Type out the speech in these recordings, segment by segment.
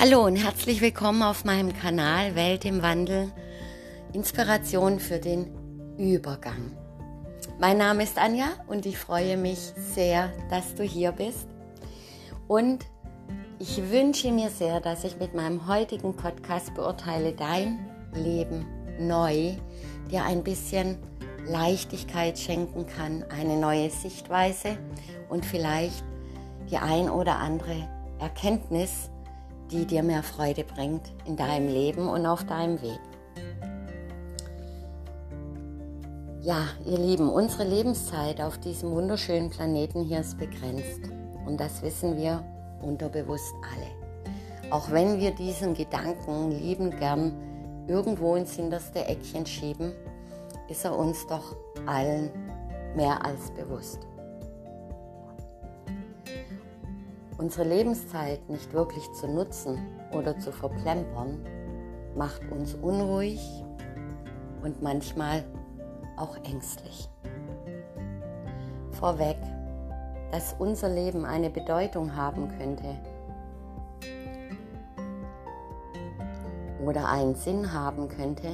Hallo und herzlich willkommen auf meinem Kanal Welt im Wandel. Inspiration für den Übergang. Mein Name ist Anja und ich freue mich sehr, dass du hier bist. Und ich wünsche mir sehr, dass ich mit meinem heutigen Podcast beurteile dein Leben neu, dir ein bisschen Leichtigkeit schenken kann, eine neue Sichtweise und vielleicht die ein oder andere Erkenntnis, die dir mehr Freude bringt in deinem Leben und auf deinem Weg. Ja, ihr Lieben, unsere Lebenszeit auf diesem wunderschönen Planeten hier ist begrenzt. Und das wissen wir unterbewusst alle. Auch wenn wir diesen Gedanken liebend gern irgendwo ins hinterste Eckchen schieben, ist er uns doch allen mehr als bewusst. Unsere Lebenszeit nicht wirklich zu nutzen oder zu verplempern, macht uns unruhig und manchmal auch ängstlich. Vorweg, dass unser Leben eine Bedeutung haben könnte oder einen Sinn haben könnte,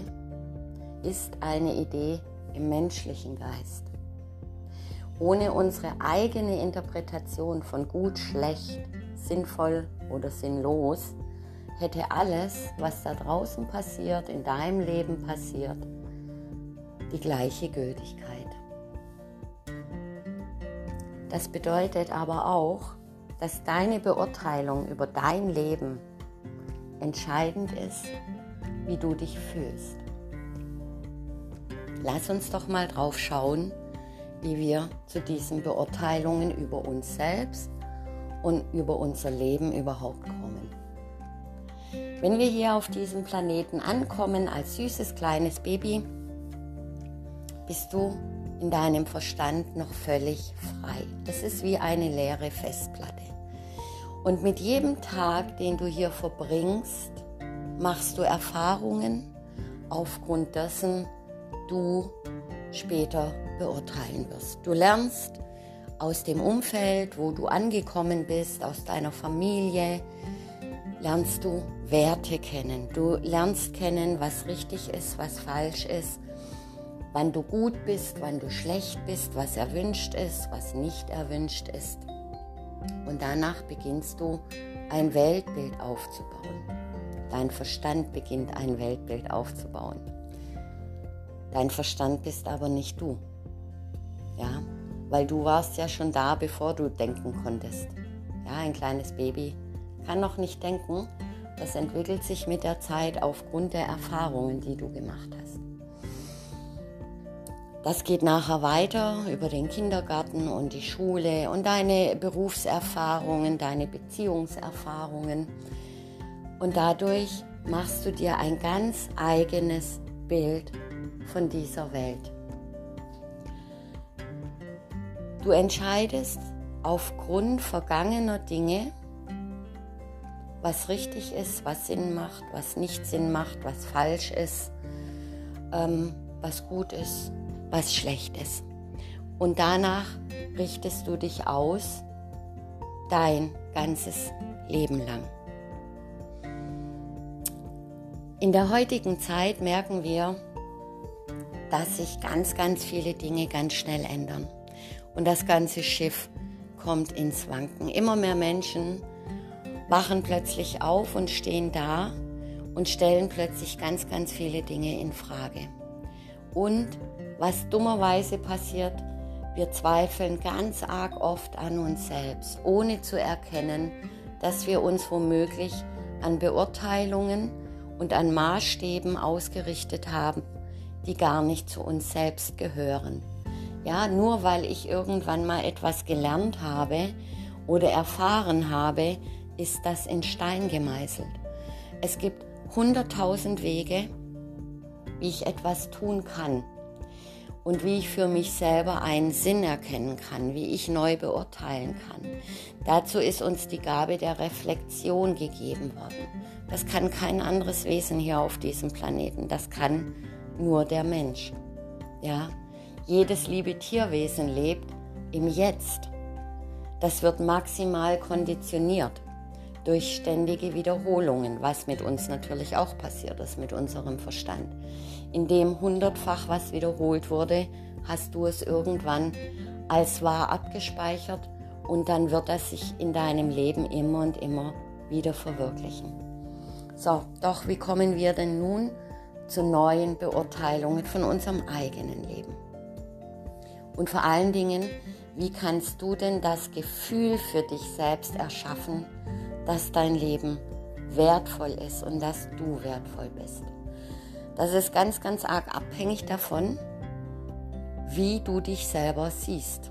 ist eine Idee im menschlichen Geist. Ohne unsere eigene Interpretation von gut, schlecht, sinnvoll oder sinnlos, hätte alles, was da draußen passiert, in deinem Leben passiert, die gleiche Gültigkeit. Das bedeutet aber auch, dass deine Beurteilung über dein Leben entscheidend ist, wie du dich fühlst. Lass uns doch mal drauf schauen, wie wir zu diesen Beurteilungen über uns selbst und über unser Leben überhaupt kommen. Wenn wir hier auf diesem Planeten ankommen als süßes kleines Baby, bist du in deinem Verstand noch völlig frei. Das ist wie eine leere Festplatte. Und mit jedem Tag, den du hier verbringst, machst du Erfahrungen, aufgrund dessen du später beurteilen wirst. Du lernst aus dem Umfeld, wo du angekommen bist, aus deiner Familie, lernst du Werte kennen. Du lernst kennen, was richtig ist, was falsch ist, wann du gut bist, wann du schlecht bist, was erwünscht ist, was nicht erwünscht ist. Und danach beginnst du ein Weltbild aufzubauen. Dein Verstand beginnt ein Weltbild aufzubauen. Dein Verstand bist aber nicht du. Ja, weil du warst ja schon da, bevor du denken konntest. Ja, ein kleines Baby kann noch nicht denken. Das entwickelt sich mit der Zeit aufgrund der Erfahrungen, die du gemacht hast. Das geht nachher weiter über den Kindergarten und die Schule und deine Berufserfahrungen, deine Beziehungserfahrungen. Und dadurch machst du dir ein ganz eigenes Bild von dieser Welt. Du entscheidest aufgrund vergangener Dinge, was richtig ist, was Sinn macht, was nicht Sinn macht, was falsch ist, ähm, was gut ist, was schlecht ist. Und danach richtest du dich aus dein ganzes Leben lang. In der heutigen Zeit merken wir, dass sich ganz, ganz viele Dinge ganz schnell ändern. Und das ganze Schiff kommt ins Wanken. Immer mehr Menschen wachen plötzlich auf und stehen da und stellen plötzlich ganz, ganz viele Dinge in Frage. Und was dummerweise passiert, wir zweifeln ganz arg oft an uns selbst, ohne zu erkennen, dass wir uns womöglich an Beurteilungen und an Maßstäben ausgerichtet haben, die gar nicht zu uns selbst gehören. Ja, nur weil ich irgendwann mal etwas gelernt habe oder erfahren habe, ist das in Stein gemeißelt. Es gibt hunderttausend Wege, wie ich etwas tun kann und wie ich für mich selber einen Sinn erkennen kann, wie ich neu beurteilen kann. Dazu ist uns die Gabe der Reflexion gegeben worden. Das kann kein anderes Wesen hier auf diesem Planeten. Das kann nur der Mensch. Ja, jedes liebe Tierwesen lebt im Jetzt. Das wird maximal konditioniert durch ständige Wiederholungen, was mit uns natürlich auch passiert ist, mit unserem Verstand. Indem hundertfach was wiederholt wurde, hast du es irgendwann als wahr abgespeichert und dann wird das sich in deinem Leben immer und immer wieder verwirklichen. So, doch wie kommen wir denn nun zu neuen Beurteilungen von unserem eigenen Leben? Und vor allen Dingen, wie kannst du denn das Gefühl für dich selbst erschaffen, dass dein Leben wertvoll ist und dass du wertvoll bist? Das ist ganz, ganz arg abhängig davon, wie du dich selber siehst.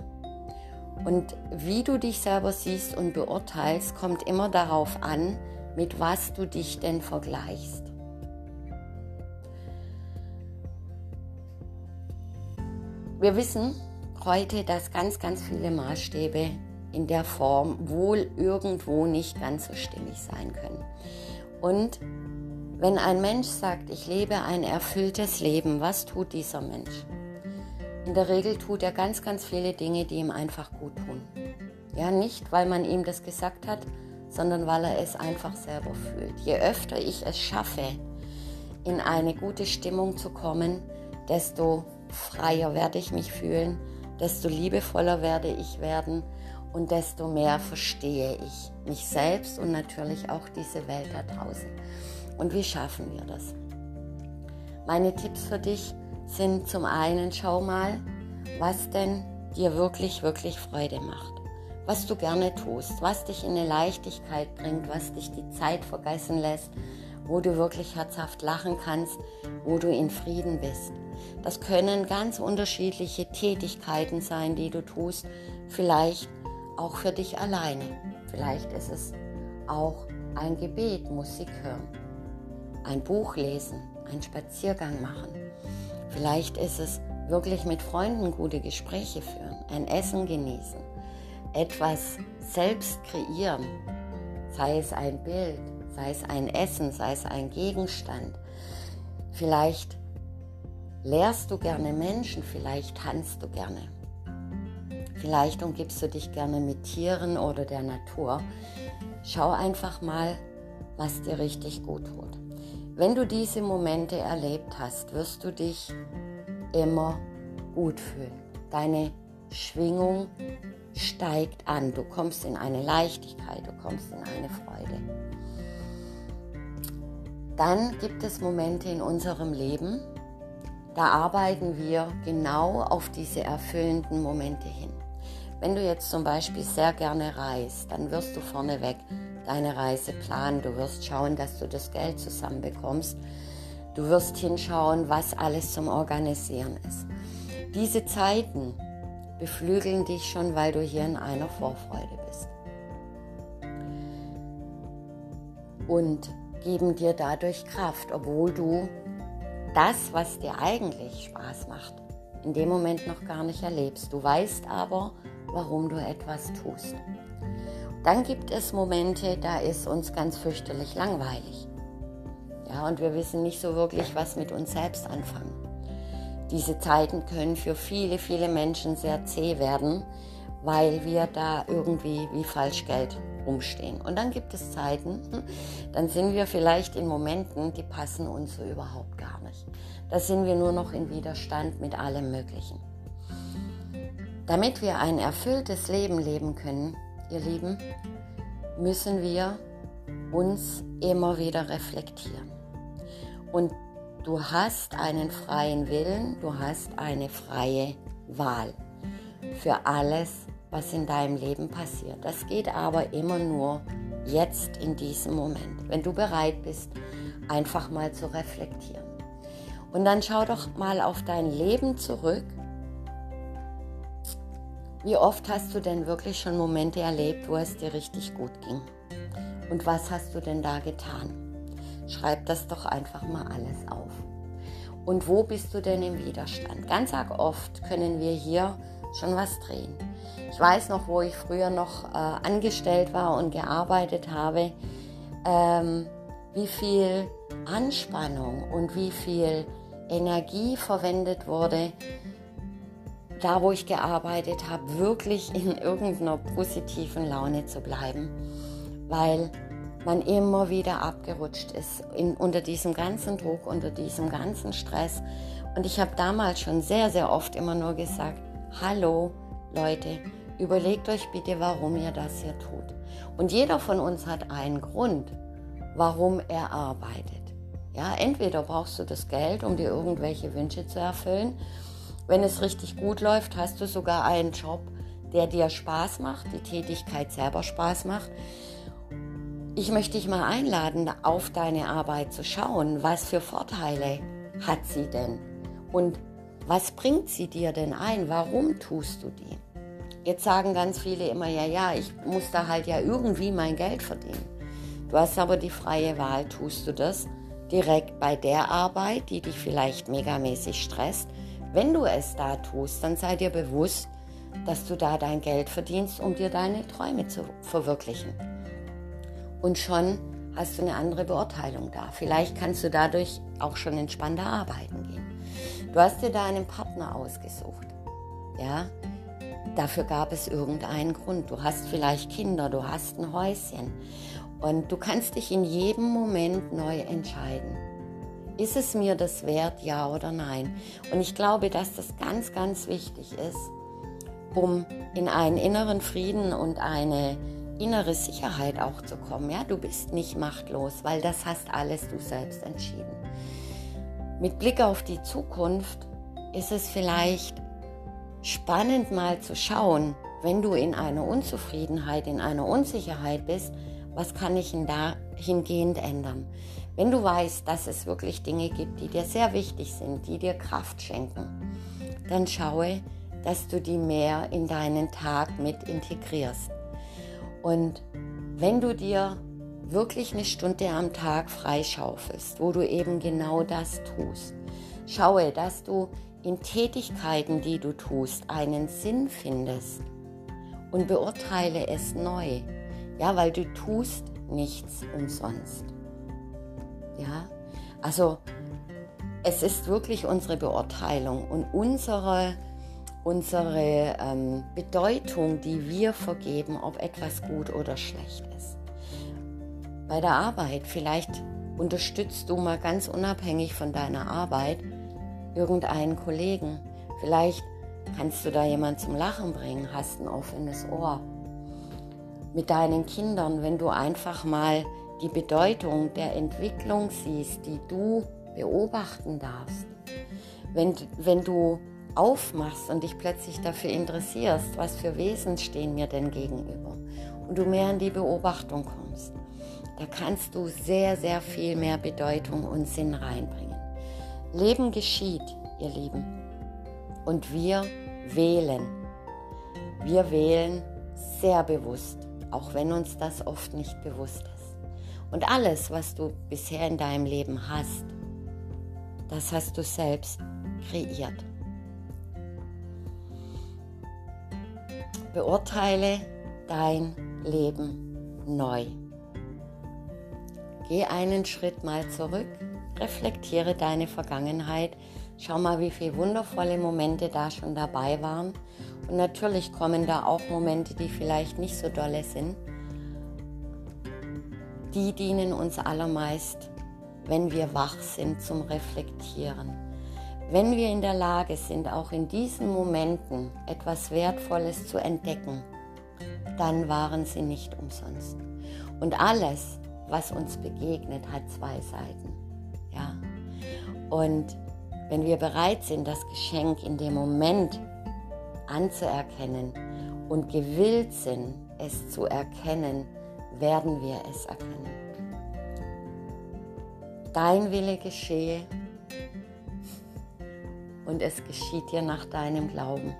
Und wie du dich selber siehst und beurteilst, kommt immer darauf an, mit was du dich denn vergleichst. Wir wissen heute, dass ganz, ganz viele Maßstäbe in der Form wohl irgendwo nicht ganz so stimmig sein können. Und wenn ein Mensch sagt, ich lebe ein erfülltes Leben, was tut dieser Mensch? In der Regel tut er ganz, ganz viele Dinge, die ihm einfach gut tun. Ja, nicht, weil man ihm das gesagt hat, sondern weil er es einfach selber fühlt. Je öfter ich es schaffe, in eine gute Stimmung zu kommen, desto freier werde ich mich fühlen, desto liebevoller werde ich werden und desto mehr verstehe ich mich selbst und natürlich auch diese Welt da draußen. Und wie schaffen wir das? Meine Tipps für dich sind zum einen, schau mal, was denn dir wirklich, wirklich Freude macht. Was du gerne tust, was dich in eine Leichtigkeit bringt, was dich die Zeit vergessen lässt, wo du wirklich herzhaft lachen kannst, wo du in Frieden bist. Das können ganz unterschiedliche Tätigkeiten sein, die du tust, vielleicht auch für dich alleine. Vielleicht ist es auch ein Gebet, Musik hören, ein Buch lesen, einen Spaziergang machen. Vielleicht ist es wirklich mit Freunden gute Gespräche führen, ein Essen genießen, etwas selbst kreieren, sei es ein Bild, sei es ein Essen, sei es ein Gegenstand. Vielleicht lehrst du gerne Menschen, vielleicht tanzt du gerne. Vielleicht umgibst du dich gerne mit Tieren oder der Natur. Schau einfach mal, was dir richtig gut tut. Wenn du diese Momente erlebt hast, wirst du dich immer gut fühlen. Deine Schwingung steigt an. Du kommst in eine Leichtigkeit, du kommst in eine Freude. Dann gibt es Momente in unserem Leben, da arbeiten wir genau auf diese erfüllenden Momente hin. Wenn du jetzt zum Beispiel sehr gerne reist, dann wirst du vorneweg deine Reise planen. Du wirst schauen, dass du das Geld zusammenbekommst. Du wirst hinschauen, was alles zum Organisieren ist. Diese Zeiten beflügeln dich schon, weil du hier in einer Vorfreude bist. Und geben dir dadurch Kraft, obwohl du das, was dir eigentlich Spaß macht, in dem Moment noch gar nicht erlebst. Du weißt aber, warum du etwas tust. Dann gibt es Momente, da ist uns ganz fürchterlich langweilig. Ja, und wir wissen nicht so wirklich, was mit uns selbst anfangen. Diese Zeiten können für viele, viele Menschen sehr zäh werden, weil wir da irgendwie wie Falschgeld rumstehen. Und dann gibt es Zeiten, hm, dann sind wir vielleicht in Momenten, die passen uns so überhaupt gar nicht. Da sind wir nur noch in Widerstand mit allem Möglichen. Damit wir ein erfülltes Leben leben können, ihr Lieben, müssen wir uns immer wieder reflektieren. Und du hast einen freien Willen, du hast eine freie Wahl für alles, was in deinem Leben passiert. Das geht aber immer nur jetzt in diesem Moment, wenn du bereit bist, einfach mal zu reflektieren. Und dann schau doch mal auf dein Leben zurück wie oft hast du denn wirklich schon Momente erlebt, wo es dir richtig gut ging? Und was hast du denn da getan? Schreib das doch einfach mal alles auf. Und wo bist du denn im Widerstand? Ganz arg oft können wir hier schon was drehen. Ich weiß noch, wo ich früher noch äh, angestellt war und gearbeitet habe, ähm, wie viel Anspannung und wie viel Energie verwendet wurde, da wo ich gearbeitet habe, wirklich in irgendeiner positiven Laune zu bleiben, weil man immer wieder abgerutscht ist in, unter diesem ganzen Druck, unter diesem ganzen Stress. Und ich habe damals schon sehr, sehr oft immer nur gesagt, hallo Leute, überlegt euch bitte, warum ihr das hier tut. Und jeder von uns hat einen Grund, warum er arbeitet. Ja, entweder brauchst du das Geld, um dir irgendwelche Wünsche zu erfüllen. Wenn es richtig gut läuft, hast du sogar einen Job, der dir Spaß macht, die Tätigkeit selber Spaß macht. Ich möchte dich mal einladen, auf deine Arbeit zu schauen. Was für Vorteile hat sie denn? Und was bringt sie dir denn ein? Warum tust du die? Jetzt sagen ganz viele immer, ja, ja, ich muss da halt ja irgendwie mein Geld verdienen. Du hast aber die freie Wahl, tust du das direkt bei der Arbeit, die dich vielleicht megamäßig stresst. Wenn du es da tust, dann sei dir bewusst, dass du da dein Geld verdienst, um dir deine Träume zu verwirklichen und schon hast du eine andere Beurteilung da. Vielleicht kannst du dadurch auch schon entspannter arbeiten gehen. Du hast dir deinen Partner ausgesucht. Ja, dafür gab es irgendeinen Grund. Du hast vielleicht Kinder, du hast ein Häuschen und du kannst dich in jedem Moment neu entscheiden. Ist es mir das wert, ja oder nein? Und ich glaube, dass das ganz, ganz wichtig ist, um in einen inneren Frieden und eine innere Sicherheit auch zu kommen. Ja, du bist nicht machtlos, weil das hast alles du selbst entschieden. Mit Blick auf die Zukunft ist es vielleicht spannend mal zu schauen, wenn du in einer Unzufriedenheit, in einer Unsicherheit bist, was kann ich denn da hingehend ändern? Wenn du weißt, dass es wirklich Dinge gibt, die dir sehr wichtig sind, die dir Kraft schenken, dann schaue, dass du die mehr in deinen Tag mit integrierst. Und wenn du dir wirklich eine Stunde am Tag freischaufelst, wo du eben genau das tust, schaue, dass du in Tätigkeiten, die du tust, einen Sinn findest und beurteile es neu. Ja, weil du tust nichts umsonst. Ja, also es ist wirklich unsere Beurteilung und unsere unsere ähm, Bedeutung, die wir vergeben, ob etwas gut oder schlecht ist. Bei der Arbeit, vielleicht unterstützt du mal ganz unabhängig von deiner Arbeit irgendeinen Kollegen. Vielleicht kannst du da jemanden zum Lachen bringen, hast ein offenes Ohr. Mit deinen Kindern, wenn du einfach mal die Bedeutung der Entwicklung siehst, die du beobachten darfst. Wenn, wenn du aufmachst und dich plötzlich dafür interessierst, was für Wesen stehen mir denn gegenüber und du mehr in die Beobachtung kommst, da kannst du sehr, sehr viel mehr Bedeutung und Sinn reinbringen. Leben geschieht, ihr Lieben, und wir wählen. Wir wählen sehr bewusst, auch wenn uns das oft nicht bewusst ist. Und alles, was du bisher in deinem Leben hast, das hast du selbst kreiert. Beurteile dein Leben neu. Geh einen Schritt mal zurück, reflektiere deine Vergangenheit, schau mal, wie viele wundervolle Momente da schon dabei waren. Und natürlich kommen da auch Momente, die vielleicht nicht so dolle sind. Die dienen uns allermeist, wenn wir wach sind, zum Reflektieren. Wenn wir in der Lage sind, auch in diesen Momenten etwas Wertvolles zu entdecken, dann waren sie nicht umsonst. Und alles, was uns begegnet, hat zwei Seiten. Ja? Und wenn wir bereit sind, das Geschenk in dem Moment anzuerkennen und gewillt sind, es zu erkennen, werden wir es erkennen. Dein Wille geschehe und es geschieht dir nach deinem Glauben.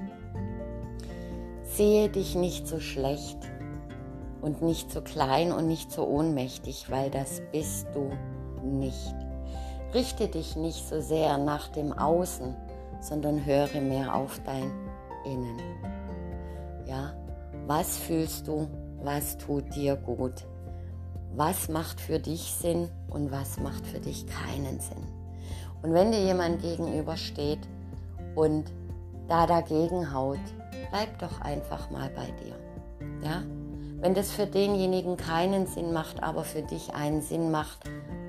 Sehe dich nicht so schlecht und nicht so klein und nicht so ohnmächtig, weil das bist du nicht. Richte dich nicht so sehr nach dem Außen, sondern höre mehr auf dein Innen. Ja, was fühlst du? Was tut dir gut? Was macht für dich Sinn und was macht für dich keinen Sinn? Und wenn dir jemand gegenübersteht, und da dagegen haut, bleib doch einfach mal bei dir. Ja? Wenn das für denjenigen keinen Sinn macht, aber für dich einen Sinn macht,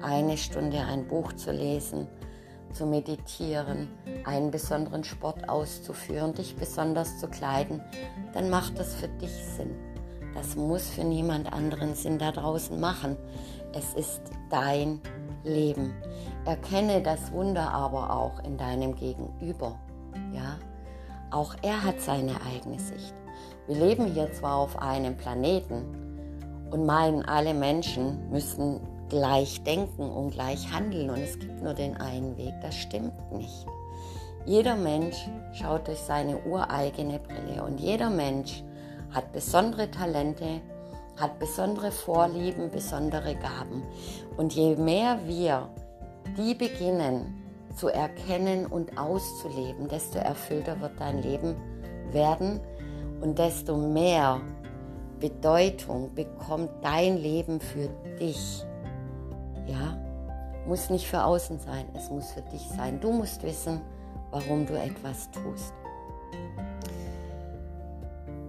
eine Stunde ein Buch zu lesen, zu meditieren, einen besonderen Sport auszuführen, dich besonders zu kleiden, dann macht das für dich Sinn. Das muss für niemand anderen Sinn da draußen machen. Es ist dein Leben. Erkenne das Wunder aber auch in deinem Gegenüber. Ja? Auch er hat seine eigene Sicht. Wir leben hier zwar auf einem Planeten und meinen, alle Menschen müssen gleich denken und gleich handeln und es gibt nur den einen Weg. Das stimmt nicht. Jeder Mensch schaut durch seine ureigene Brille und jeder Mensch hat besondere Talente, hat besondere Vorlieben, besondere Gaben. Und je mehr wir die beginnen zu erkennen und auszuleben, desto erfüllter wird dein Leben werden und desto mehr Bedeutung bekommt dein Leben für dich. Ja, muss nicht für außen sein, es muss für dich sein. Du musst wissen, warum du etwas tust.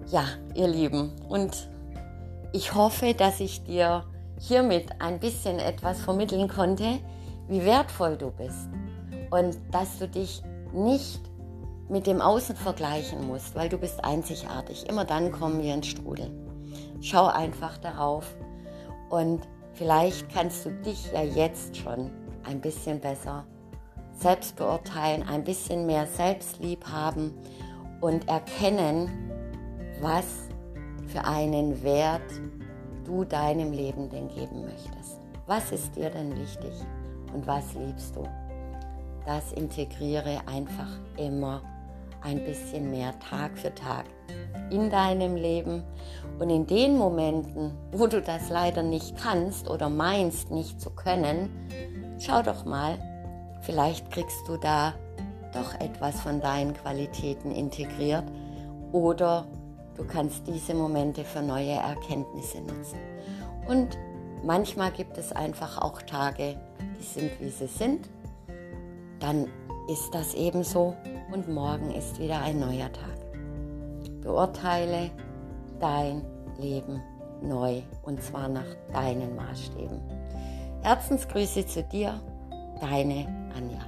Ja, ihr Lieben, und ich hoffe, dass ich dir hiermit ein bisschen etwas vermitteln konnte, wie wertvoll du bist und dass du dich nicht mit dem Außen vergleichen musst, weil du bist einzigartig. Immer dann kommen wir ins Strudel. Schau einfach darauf und vielleicht kannst du dich ja jetzt schon ein bisschen besser selbst beurteilen, ein bisschen mehr Selbstlieb haben und erkennen, was für einen Wert du deinem Leben denn geben möchtest. Was ist dir denn wichtig und was liebst du? Das integriere einfach immer ein bisschen mehr Tag für Tag in deinem Leben. Und in den Momenten, wo du das leider nicht kannst oder meinst nicht zu können, schau doch mal, vielleicht kriegst du da doch etwas von deinen Qualitäten integriert oder du kannst diese Momente für neue Erkenntnisse nutzen. Und manchmal gibt es einfach auch Tage, die sind, wie sie sind. Dann ist das ebenso und morgen ist wieder ein neuer Tag. Beurteile dein Leben neu und zwar nach deinen Maßstäben. Herzensgrüße zu dir, deine Anja.